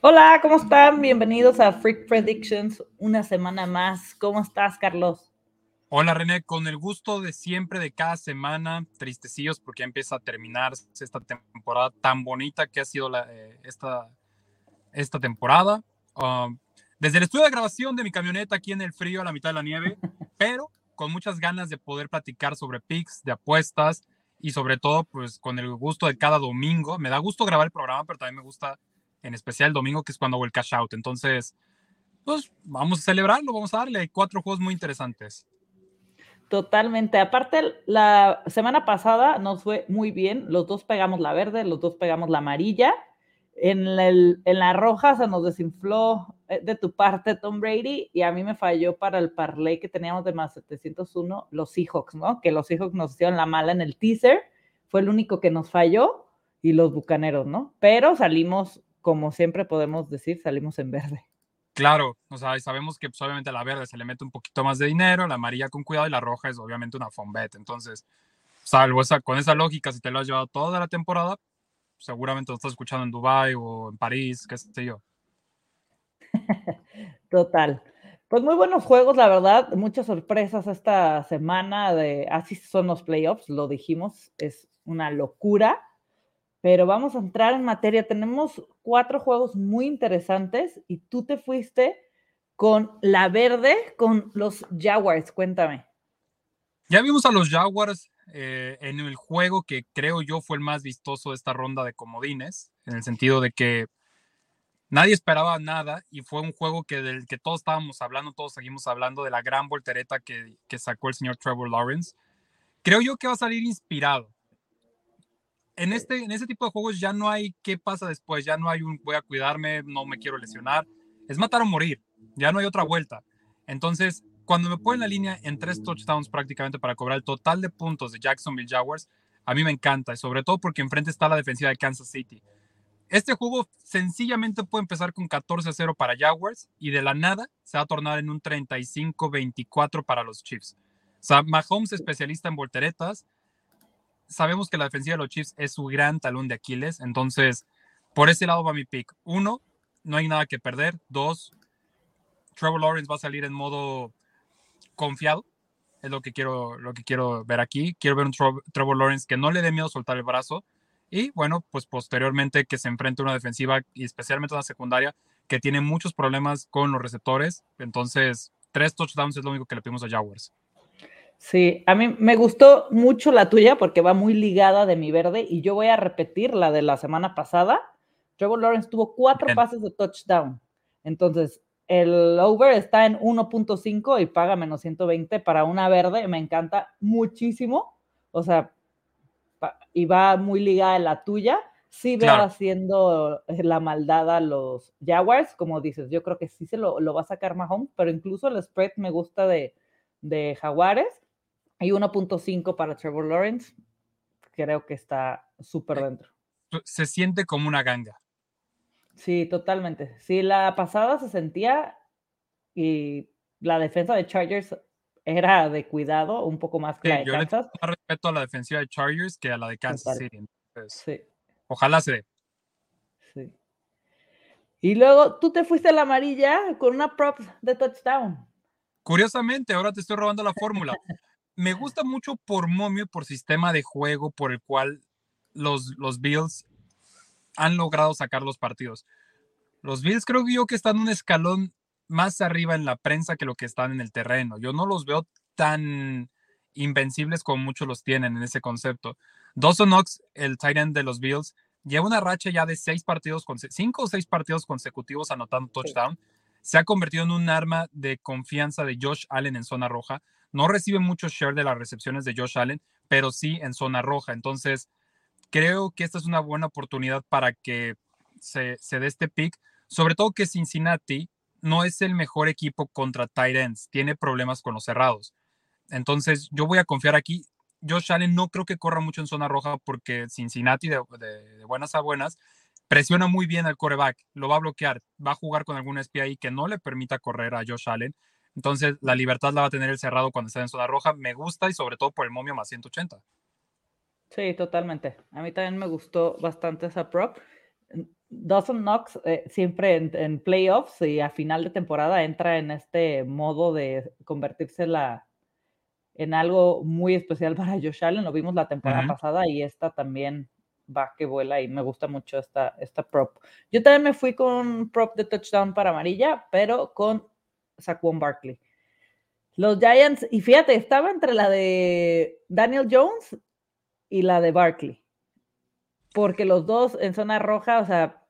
Hola, ¿cómo están? Bienvenidos a Freak Predictions, una semana más. ¿Cómo estás, Carlos? Hola, René, con el gusto de siempre, de cada semana, tristecillos porque ya empieza a terminar esta temporada tan bonita que ha sido la, eh, esta, esta temporada. Um, desde el estudio de grabación de mi camioneta aquí en el frío, a la mitad de la nieve, pero con muchas ganas de poder platicar sobre picks, de apuestas y sobre todo, pues con el gusto de cada domingo. Me da gusto grabar el programa, pero también me gusta en especial el domingo, que es cuando hago el cash out. Entonces, pues vamos a celebrarlo, vamos a darle. Hay cuatro juegos muy interesantes. Totalmente. Aparte, la semana pasada nos fue muy bien. Los dos pegamos la verde, los dos pegamos la amarilla. En, el, en la roja se nos desinfló eh, de tu parte Tom Brady y a mí me falló para el parlay que teníamos de más 701 los Seahawks, ¿no? Que los Seahawks nos hicieron la mala en el teaser. Fue el único que nos falló y los Bucaneros, ¿no? Pero salimos como siempre podemos decir, salimos en verde. Claro, o sea, sabemos que pues, obviamente a la verde se le mete un poquito más de dinero, la amarilla con cuidado y la roja es obviamente una fombet. Entonces, salvo esa, con esa lógica, si te lo has llevado toda la temporada, seguramente lo estás escuchando en Dubai o en París, qué sé yo. Total. Pues muy buenos juegos, la verdad, muchas sorpresas esta semana de así son los playoffs, lo dijimos, es una locura pero vamos a entrar en materia. Tenemos cuatro juegos muy interesantes y tú te fuiste con la verde, con los Jaguars. Cuéntame. Ya vimos a los Jaguars eh, en el juego que creo yo fue el más vistoso de esta ronda de comodines, en el sentido de que nadie esperaba nada y fue un juego que del que todos estábamos hablando, todos seguimos hablando de la gran voltereta que, que sacó el señor Trevor Lawrence. Creo yo que va a salir inspirado en este, en ese tipo de juegos ya no hay qué pasa después, ya no hay un voy a cuidarme, no me quiero lesionar, es matar o morir, ya no hay otra vuelta. Entonces, cuando me ponen la línea en tres touchdowns prácticamente para cobrar el total de puntos de Jacksonville Jaguars, a mí me encanta, y sobre todo porque enfrente está la defensiva de Kansas City. Este juego sencillamente puede empezar con 14 0 para Jaguars y de la nada se va a tornar en un 35-24 para los Chiefs. O sea, Mahomes, especialista en volteretas, sabemos que la defensiva de los Chiefs es su gran talón de Aquiles, entonces por ese lado va mi pick. Uno, no hay nada que perder. Dos, Trevor Lawrence va a salir en modo confiado. Es lo que quiero, lo que quiero ver aquí. Quiero ver un Trevor Lawrence que no le dé miedo soltar el brazo. Y bueno, pues posteriormente que se enfrente a una defensiva y especialmente una secundaria que tiene muchos problemas con los receptores. Entonces, tres touchdowns es lo único que le pedimos a Jaguars. Sí, a mí me gustó mucho la tuya porque va muy ligada de mi verde y yo voy a repetir la de la semana pasada. Trevor Lawrence tuvo cuatro pases de touchdown. Entonces, el over está en 1.5 y paga menos 120 para una verde. Me encanta muchísimo. O sea, y va muy ligada a la tuya. Sí veo haciendo la maldad a los Jaguars, como dices. Yo creo que sí se lo, va a sacar Mahomes, pero incluso el spread me gusta de, de Jaguares. Hay 1.5 para Trevor Lawrence. Creo que está súper dentro. Se siente como una ganga. Sí, totalmente. Sí, la pasada se sentía y la defensa de Chargers era de cuidado, un poco más que la de yo Kansas. Le más respeto a la defensiva de Chargers que a la de Kansas City. sí. Ojalá se dé. Sí. Y luego tú te fuiste a la amarilla con una prop de touchdown. Curiosamente, ahora te estoy robando la fórmula me gusta mucho por momio, por sistema de juego por el cual los, los Bills han logrado sacar los partidos. Los Bills creo que yo que están un escalón más arriba en la prensa que lo que están en el terreno. Yo no los veo tan invencibles como muchos los tienen en ese concepto. Dawson Knox, el tight end de los Bills, lleva una racha ya de seis partidos, cinco o seis partidos consecutivos anotando touchdown. Se ha convertido en un arma de confianza de Josh Allen en zona roja. No recibe mucho share de las recepciones de Josh Allen, pero sí en zona roja. Entonces, creo que esta es una buena oportunidad para que se, dé este pick. Sobre todo que Cincinnati no es el mejor equipo contra tight ends, tiene problemas con los cerrados. Entonces, yo voy a confiar aquí. Josh Allen no creo que corra mucho en zona roja porque Cincinnati, de, de, buenas a buenas, presiona muy bien al coreback, lo va a bloquear, va a jugar con algún espía ahí que no le permita correr a Josh Allen. Entonces, la libertad la va a tener el cerrado cuando está en zona roja. Me gusta y sobre todo por el momio más 180. Sí, totalmente. A mí también me gustó bastante esa prop. Dawson Knox eh, siempre en, playoffs y a final de temporada entra en este modo de convertirse la, en algo muy especial para Josh Allen. Lo vimos la temporada pasada y esta también va que vuela y me gusta mucho esta, esta prop. Yo también me fui con prop de touchdown para amarilla, pero con Saquon Barkley. Los Giants, y fíjate, estaba entre la de Daniel Jones y la de Barkley. Porque los dos en zona roja, o sea,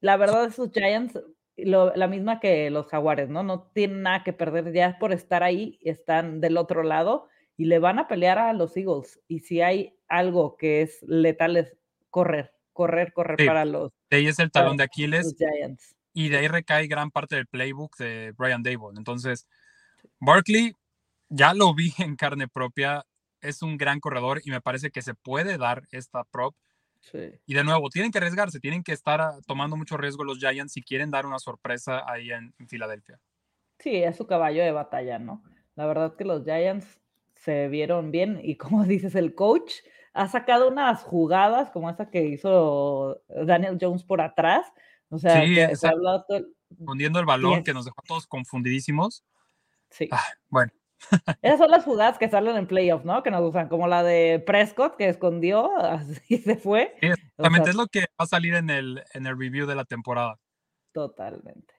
la verdad, esos Giants, la misma que los Jaguares, ¿no? No tienen nada que perder ya por estar ahí, están del otro lado y le van a pelear a los Eagles. Y si hay algo que es letal es correr, correr, correr para los. De ahí es el talón de Aquiles. Giants. Y de ahí recae gran parte del playbook de Brian Dable. Entonces, Barkley, ya lo vi en carne propia, es un gran corredor y me parece que se puede dar esta prop. Y de nuevo, tienen que arriesgarse, tienen que estar ah, tomando mucho riesgo los Giants si quieren dar una sorpresa ahí en, Filadelfia. Sí, es su caballo de batalla, ¿no? La verdad que los Giants se vieron bien y como dices, el coach ha sacado unas jugadas como esa que hizo Daniel Jones por atrás. O sea, sí, el balón que nos dejó todos confundidísimos. Sí. Ah, bueno. Esas son las jugadas que salen en playoffs, ¿no? Que nos usan, como la de Prescott que escondió y se fue. exactamente, es lo que va a salir en el, en el review de la temporada. Totalmente.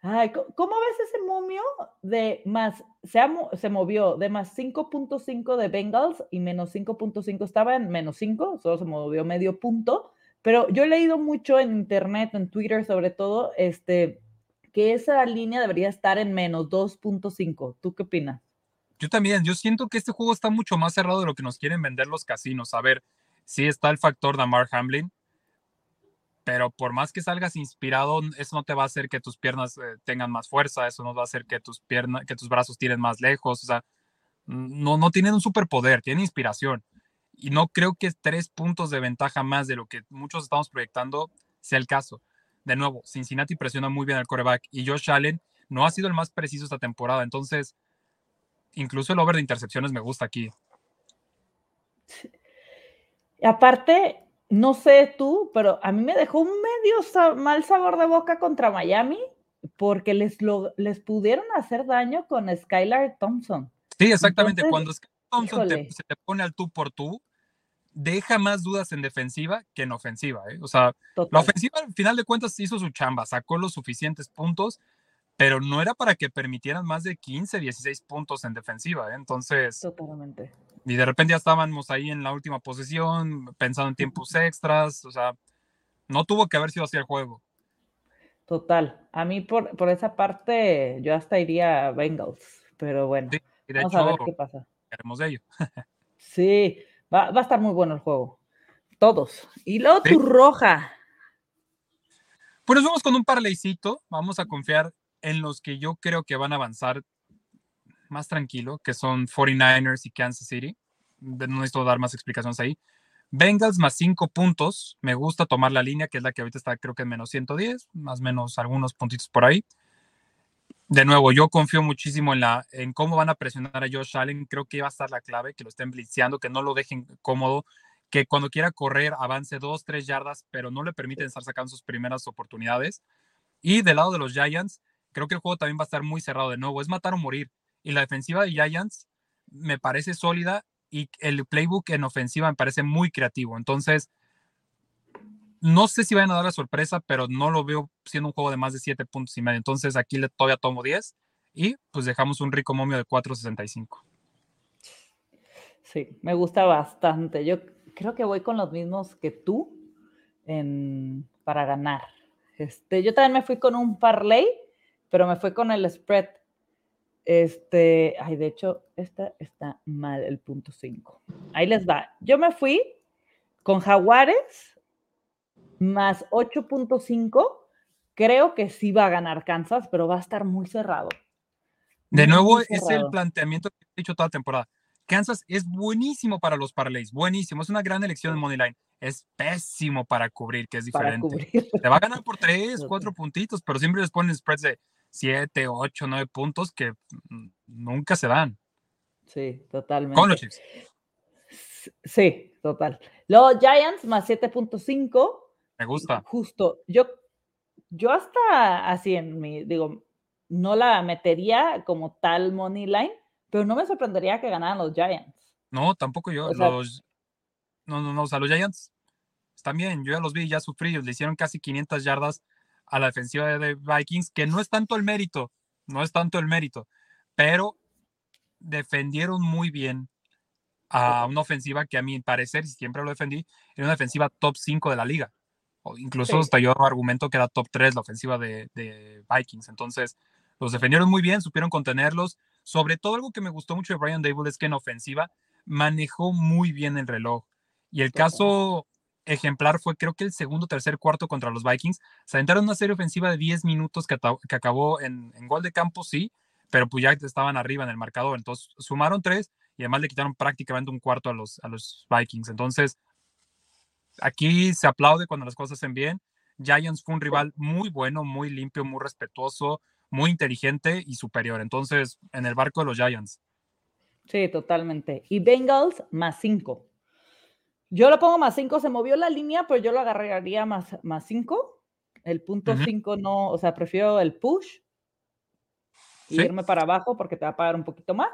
Ay, ¿cómo ves ese momio de más, se, se movió de más 5.5 de Bengals y menos 5.5, estaba en menos 5, solo se movió medio punto, pero yo he leído mucho en internet, en Twitter sobre todo, este, que esa línea debería estar en menos 2.5. ¿Tú qué opinas? Yo también, yo siento que este juego está mucho más cerrado de lo que nos quieren vender los casinos. A ver, sí está el factor de Mark Hamlin, pero por más que salgas inspirado, eso no te va a hacer que tus piernas eh, tengan más fuerza, eso no va a hacer que tus piernas, que tus brazos tiren más lejos, o sea, no, no tienen un superpoder, tienen inspiración. Y no creo que tres puntos de ventaja más de lo que muchos estamos proyectando sea el caso de nuevo, Cincinnati presiona muy bien al coreback y Josh Allen no ha sido el más preciso esta temporada. Entonces, incluso el over de intercepciones me gusta aquí. Aparte, no sé tú, pero a mí me dejó un medio mal sabor de boca contra Miami porque les, les pudieron hacer daño con Skylar Thompson. Sí, exactamente. Cuando Skylar Thompson se te pone al tú por tú, deja más dudas en defensiva que en ofensiva. ¿eh? O sea, la ofensiva al final de cuentas hizo su chamba, sacó los suficientes puntos, pero no era para que permitieran más de 15, 16 puntos en defensiva. ¿eh? Entonces, totalmente. Y de repente ya estábamos ahí en la última posición, pensando en tiempos extras. O sea, no tuvo que haber sido así el juego. Total. A mí por, por esa parte yo hasta iría a Bengals, pero bueno. vamos a ver qué pasa. Queremos de ello. sí. Va, a estar muy bueno el juego. Todos. Y luego tu roja. Pues nos vamos con un parleycito. Vamos a confiar en los que yo creo que van a avanzar más tranquilo, que son 49ers y Kansas City. No necesito dar más explicaciones ahí. Bengals más 5 puntos. Me gusta tomar la línea, que es la que ahorita está creo que en menos 110, más o menos algunos puntitos por ahí de nuevo, yo confío muchísimo en, la, en cómo van a presionar a Josh Allen. Creo que va a estar la clave, que lo estén blitzeando, que no lo dejen cómodo, que cuando quiera correr avance dos, tres yardas, pero no le permiten estar sacando sus primeras oportunidades. Y del lado de los Giants, creo que el juego también va a estar muy cerrado de nuevo. Es matar o morir. Y la defensiva de Giants me parece sólida y el playbook en ofensiva me parece muy creativo. Entonces, no sé si van a dar la sorpresa, pero no lo veo siendo un juego de más de 7 puntos y medio. Entonces aquí le, todavía tomo 10 y pues dejamos un rico momio de 4.65. Sí, me gusta bastante. Yo creo que voy con los mismos que tú en, para ganar. Este, yo también me fui con un parlay, pero me fui con el spread. Este, ay, de hecho, esta está mal, el punto 5. Ahí les va. Yo me fui con Jaguares más 8.5, creo que sí va a ganar Kansas, pero va a estar muy cerrado. De nuevo, es el planteamiento que he dicho toda temporada. Kansas es buenísimo para los parlays, buenísimo. Es una gran elección en Moneyline. Es pésimo para cubrir, que es diferente. Te va a ganar por 3, 4 puntitos, pero siempre les ponen spreads de 7, 8, 9 puntos que nunca se dan. Sí, totalmente. Con los Sí, total. Los Giants más 7.5 Me gusta. Justo, yo, yo hasta así en mi, digo, no la metería como tal money line, pero no me sorprendería que ganaran los Giants. No, tampoco yo. los, no, no, no, o sea, los Giants están bien, yo ya los vi, ya sufrí, le hicieron casi 500 yardas a la defensiva de Vikings, que no es tanto el mérito, no es tanto el mérito, pero defendieron muy bien a una ofensiva que a mi parecer, y siempre lo defendí, era una defensiva top 5 de la liga. Incluso hasta yo argumento que era top 3 la ofensiva de, de, Vikings. Entonces, los defendieron muy bien, supieron contenerlos. Sobre todo algo que me gustó mucho de Brian Dable es que en ofensiva manejó muy bien el reloj. Y el caso ejemplar fue creo que el segundo, tercer, cuarto contra los Vikings. Se aventaron una serie ofensiva de 10 minutos que, que acabó en, en, gol de campo, sí, pero pues ya estaban arriba en el marcador. Entonces sumaron tres y además le quitaron prácticamente un cuarto a los, a los Vikings. Entonces, aquí se aplaude cuando las cosas hacen bien. Giants fue un rival muy bueno, muy limpio, muy respetuoso, muy inteligente y superior. Entonces, en el barco de los Giants. Sí, totalmente. Y Bengals más cinco. Yo lo pongo más 5, se movió la línea, pero yo lo agarraría más, más 5. El punto 5 no, o sea, prefiero el push y irme para abajo porque te va a pagar un poquito más.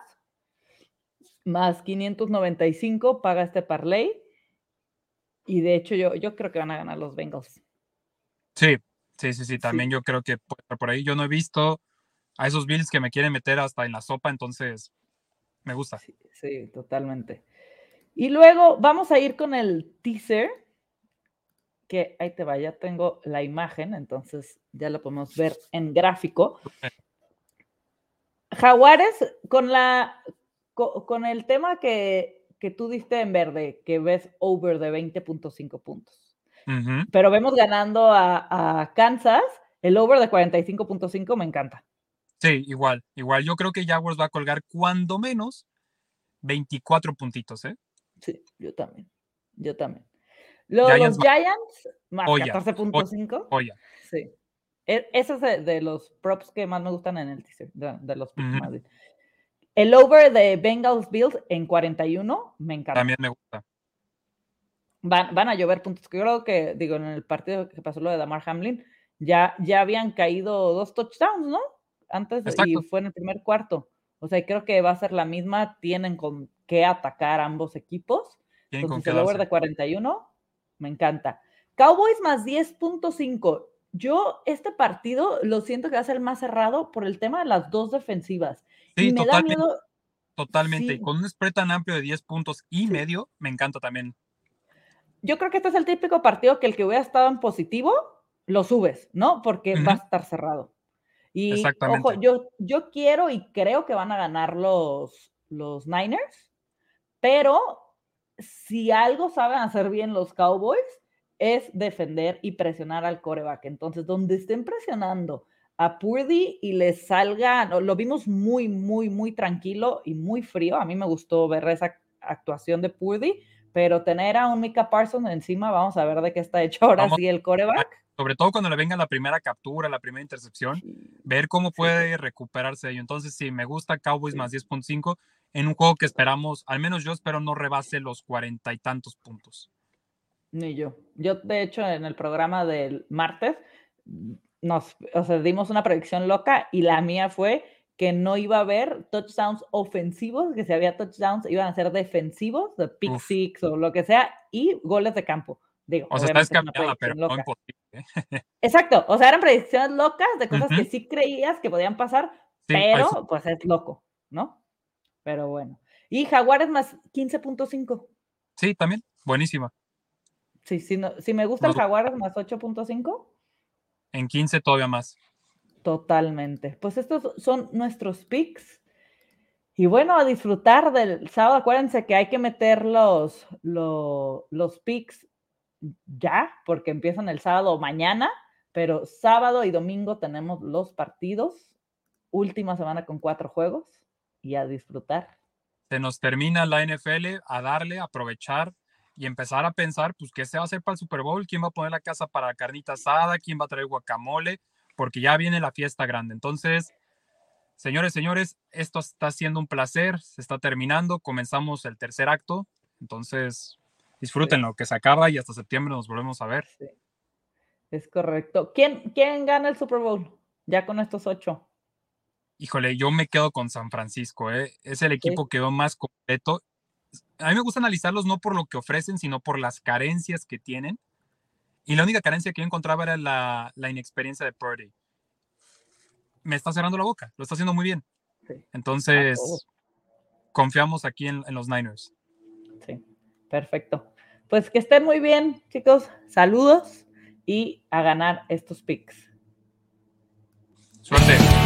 Más 595 paga este parlay. Y de hecho, yo, yo creo que van a ganar los Bengals. Sí, sí, sí, sí. También yo creo que por ahí yo no he visto a esos Bills que me quieren meter hasta en la sopa, entonces me gusta. sí totalmente. Y luego vamos a ir con el teaser, que ahí te va, ya tengo la imagen, entonces ya lo podemos ver en gráfico. Jaguares, con la con, el tema que, que, tú diste en verde, que ves over de 20.5 puntos. Pero vemos ganando a, a, Kansas, el over de 45.5 me encanta. Sí, igual, igual. Yo creo que Jaguars va a colgar cuando menos 24 puntitos, ¿eh? Sí, yo también. Yo también. Los Giants, más 14.5. Oye. Sí. E, ese es de, los props que más me gustan en el teaser, de, los El over de Bengals Bills en 41 me encanta. También me gusta. Van, van a llover puntos. Creo que, digo, en el partido que pasó lo de Damar Hamlin, ya, ya habían caído dos touchdowns, ¿no? Antes y fue en el primer cuarto. O sea, creo que va a ser la misma. Tienen con qué atacar ambos equipos. Entonces, el over de 41, me encanta. Cowboys más 10.5. Yo este partido lo siento que va a ser más cerrado por el tema de las dos defensivas. Sí, y me totalmente. Da miedo... Totalmente. Con un spread tan amplio de 10 puntos y medio, me encanta también. Yo creo que este es el típico partido que el que hubiera estado en positivo, lo subes, ¿no? Porque va a estar cerrado. Y ojo, yo, yo quiero y creo que van a ganar los, los Niners, pero si algo saben hacer bien los Cowboys es defender y presionar al coreback. Entonces, donde estén presionando a Purdy y les salga, lo vimos muy, muy, muy tranquilo y muy frío. A mí me gustó ver esa actuación de Purdy, pero tener a un Mika Parsons encima, vamos a ver de qué está hecho ahora sí el coreback sobre todo cuando le venga la primera captura, la primera intercepción, ver cómo puede recuperarse ello. Entonces, sí, me gusta Cowboys más 10.5 en un juego que esperamos, al menos yo espero no rebase los cuarenta y tantos puntos. Ni yo. Yo, de hecho, en el programa del martes, nos dimos una predicción loca y la mía fue que no iba a haber touchdowns ofensivos, que si había touchdowns iban a ser defensivos, de pick six o lo que sea, y goles de campo. Digo, o sea, está descabellada, pero no imposible. Exacto, o sea, eran predicciones locas de cosas que sí creías que podían pasar, pero pues es loco, ¿no? Pero bueno. Y Jaguares más 15.5. Sí, también, buenísima. Sí, sí, no, si me gusta el Jaguares más 8.5. En 15 todavía más. Totalmente. Pues estos son nuestros picks. Y bueno, a disfrutar del sábado. Acuérdense que hay que meter los, los, los picks ya, porque empiezan el sábado mañana, pero sábado y domingo tenemos los partidos. Última semana con cuatro juegos y a disfrutar. Se nos termina la NFL, a darle, aprovechar y empezar a pensar, pues, ¿qué se va a hacer para el Super Bowl? ¿Quién va a poner la casa para la carnita asada? ¿Quién va a traer guacamole? Porque ya viene la fiesta grande. Entonces, señores, señores, esto está siendo un placer, se está terminando, comenzamos el tercer acto. Entonces, disfrútenlo, que se acaba y hasta septiembre nos volvemos a ver. Es correcto. ¿Quién, quién gana el Super Bowl? Ya con estos ocho. Híjole, yo me quedo con San Francisco, ¿eh? es el equipo que veo más completo. A mí me gusta analizarlos no por lo que ofrecen, sino por las carencias que tienen. Y la única carencia que yo encontraba era la, inexperiencia de Purdy. Me está cerrando la boca, lo está haciendo muy bien. Entonces, confiamos aquí en, en los Niners. Sí, perfecto. Pues que estén muy bien, chicos. Saludos y a ganar estos picks. Suerte.